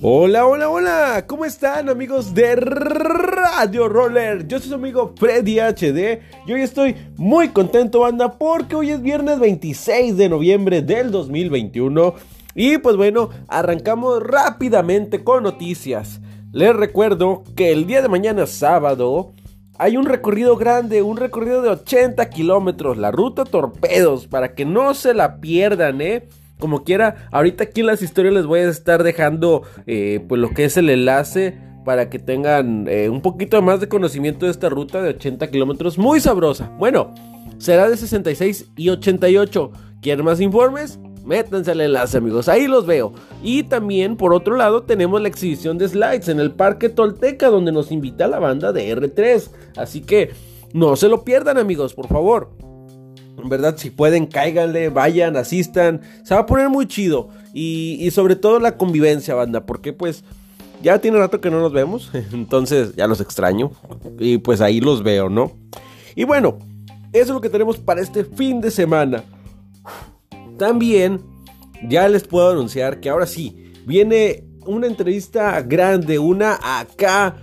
Hola, hola, hola, ¿cómo están amigos de Radio Roller? Yo soy su amigo Freddy HD y hoy estoy muy contento, banda, porque hoy es viernes 26 de noviembre del 2021 y pues bueno, arrancamos rápidamente con noticias. Les recuerdo que el día de mañana sábado hay un recorrido grande, un recorrido de 80 kilómetros, la ruta Torpedos, para que no se la pierdan, ¿eh? Como quiera, ahorita aquí en las historias les voy a estar dejando eh, pues lo que es el enlace para que tengan eh, un poquito más de conocimiento de esta ruta de 80 kilómetros muy sabrosa. Bueno, será de 66 y 88. ¿Quieren más informes? Métanse al enlace amigos, ahí los veo. Y también por otro lado tenemos la exhibición de slides en el Parque Tolteca donde nos invita la banda de R3. Así que no se lo pierdan amigos, por favor. En verdad, si pueden, cáiganle, vayan, asistan. Se va a poner muy chido. Y, sobre todo la convivencia, banda. Porque pues ya tiene rato que no nos vemos. Entonces ya los extraño. Y pues ahí los veo, ¿no? Y bueno, eso es lo que tenemos para este fin de semana. También ya les puedo anunciar que ahora sí, viene una entrevista grande, una acá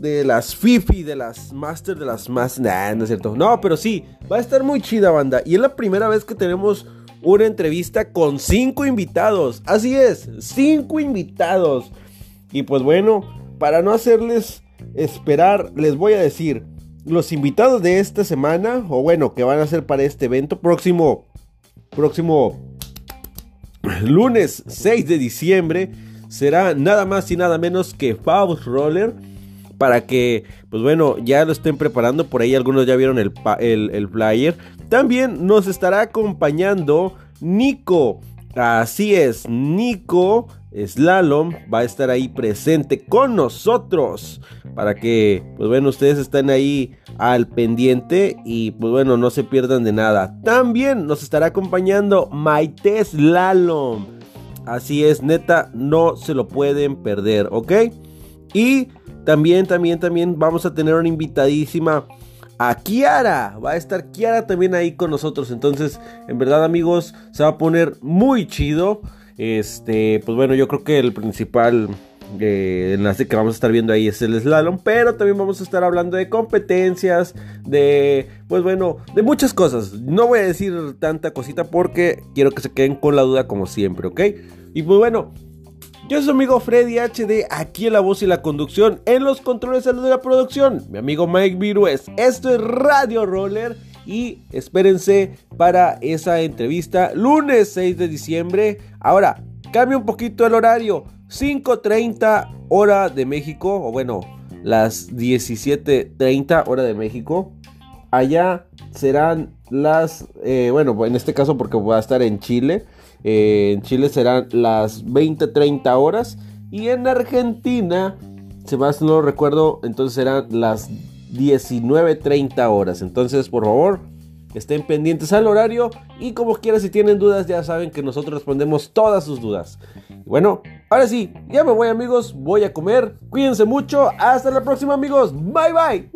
de las Fifi, de las Master, de las más. Nah, no es cierto. No, pero sí, va a estar muy chida, banda. Y es la primera vez que tenemos una entrevista con cinco invitados. Así es, cinco invitados. Y pues bueno, para no hacerles esperar, les voy a decir. Los invitados de esta semana, o bueno, que van a ser para este evento próximo, próximo lunes 6 de diciembre, será nada más y nada menos que Faust Roller para que, pues bueno, ya lo estén preparando. Por ahí algunos ya vieron el, el, flyer. También nos estará acompañando Nico. Así es, Nico Slalom va a estar ahí presente con nosotros para que, pues bueno, ustedes estén ahí al pendiente y pues bueno, no se pierdan de nada. También nos estará acompañando Maite Slalom. Así es, neta, no se lo pueden perder, ¿ok? Y también, también, también vamos a tener una invitadísima a Kiara. Va a estar Kiara también ahí con nosotros. Entonces, en verdad, amigos, se va a poner muy chido. Este, pues bueno, yo creo que el principal eh, enlace que vamos a estar viendo ahí es el slalom, pero también vamos a estar hablando de competencias, de, pues bueno, de muchas cosas. No voy a decir tanta cosita porque quiero que se queden con la duda como siempre, ¿ok? Y pues bueno, yo soy su amigo Freddy HD, aquí en la voz y la conducción, en los controles de la producción, mi amigo Mike Virues. Esto es Radio Roller y espérense para esa entrevista lunes 6 de diciembre. Ahora, cambia un poquito el horario, 5.30 hora de México, o bueno, las 17.30 hora de México. Allá serán las, eh, bueno, en este caso porque voy a estar en Chile. Eh, en Chile serán las 20-30 horas. Y en Argentina, si más no recuerdo, entonces serán las 19-30 horas. Entonces, por favor, estén pendientes al horario. Y como quiera, si tienen dudas, ya saben que nosotros respondemos todas sus dudas. bueno, ahora sí, ya me voy amigos, voy a comer. Cuídense mucho. Hasta la próxima amigos. Bye bye.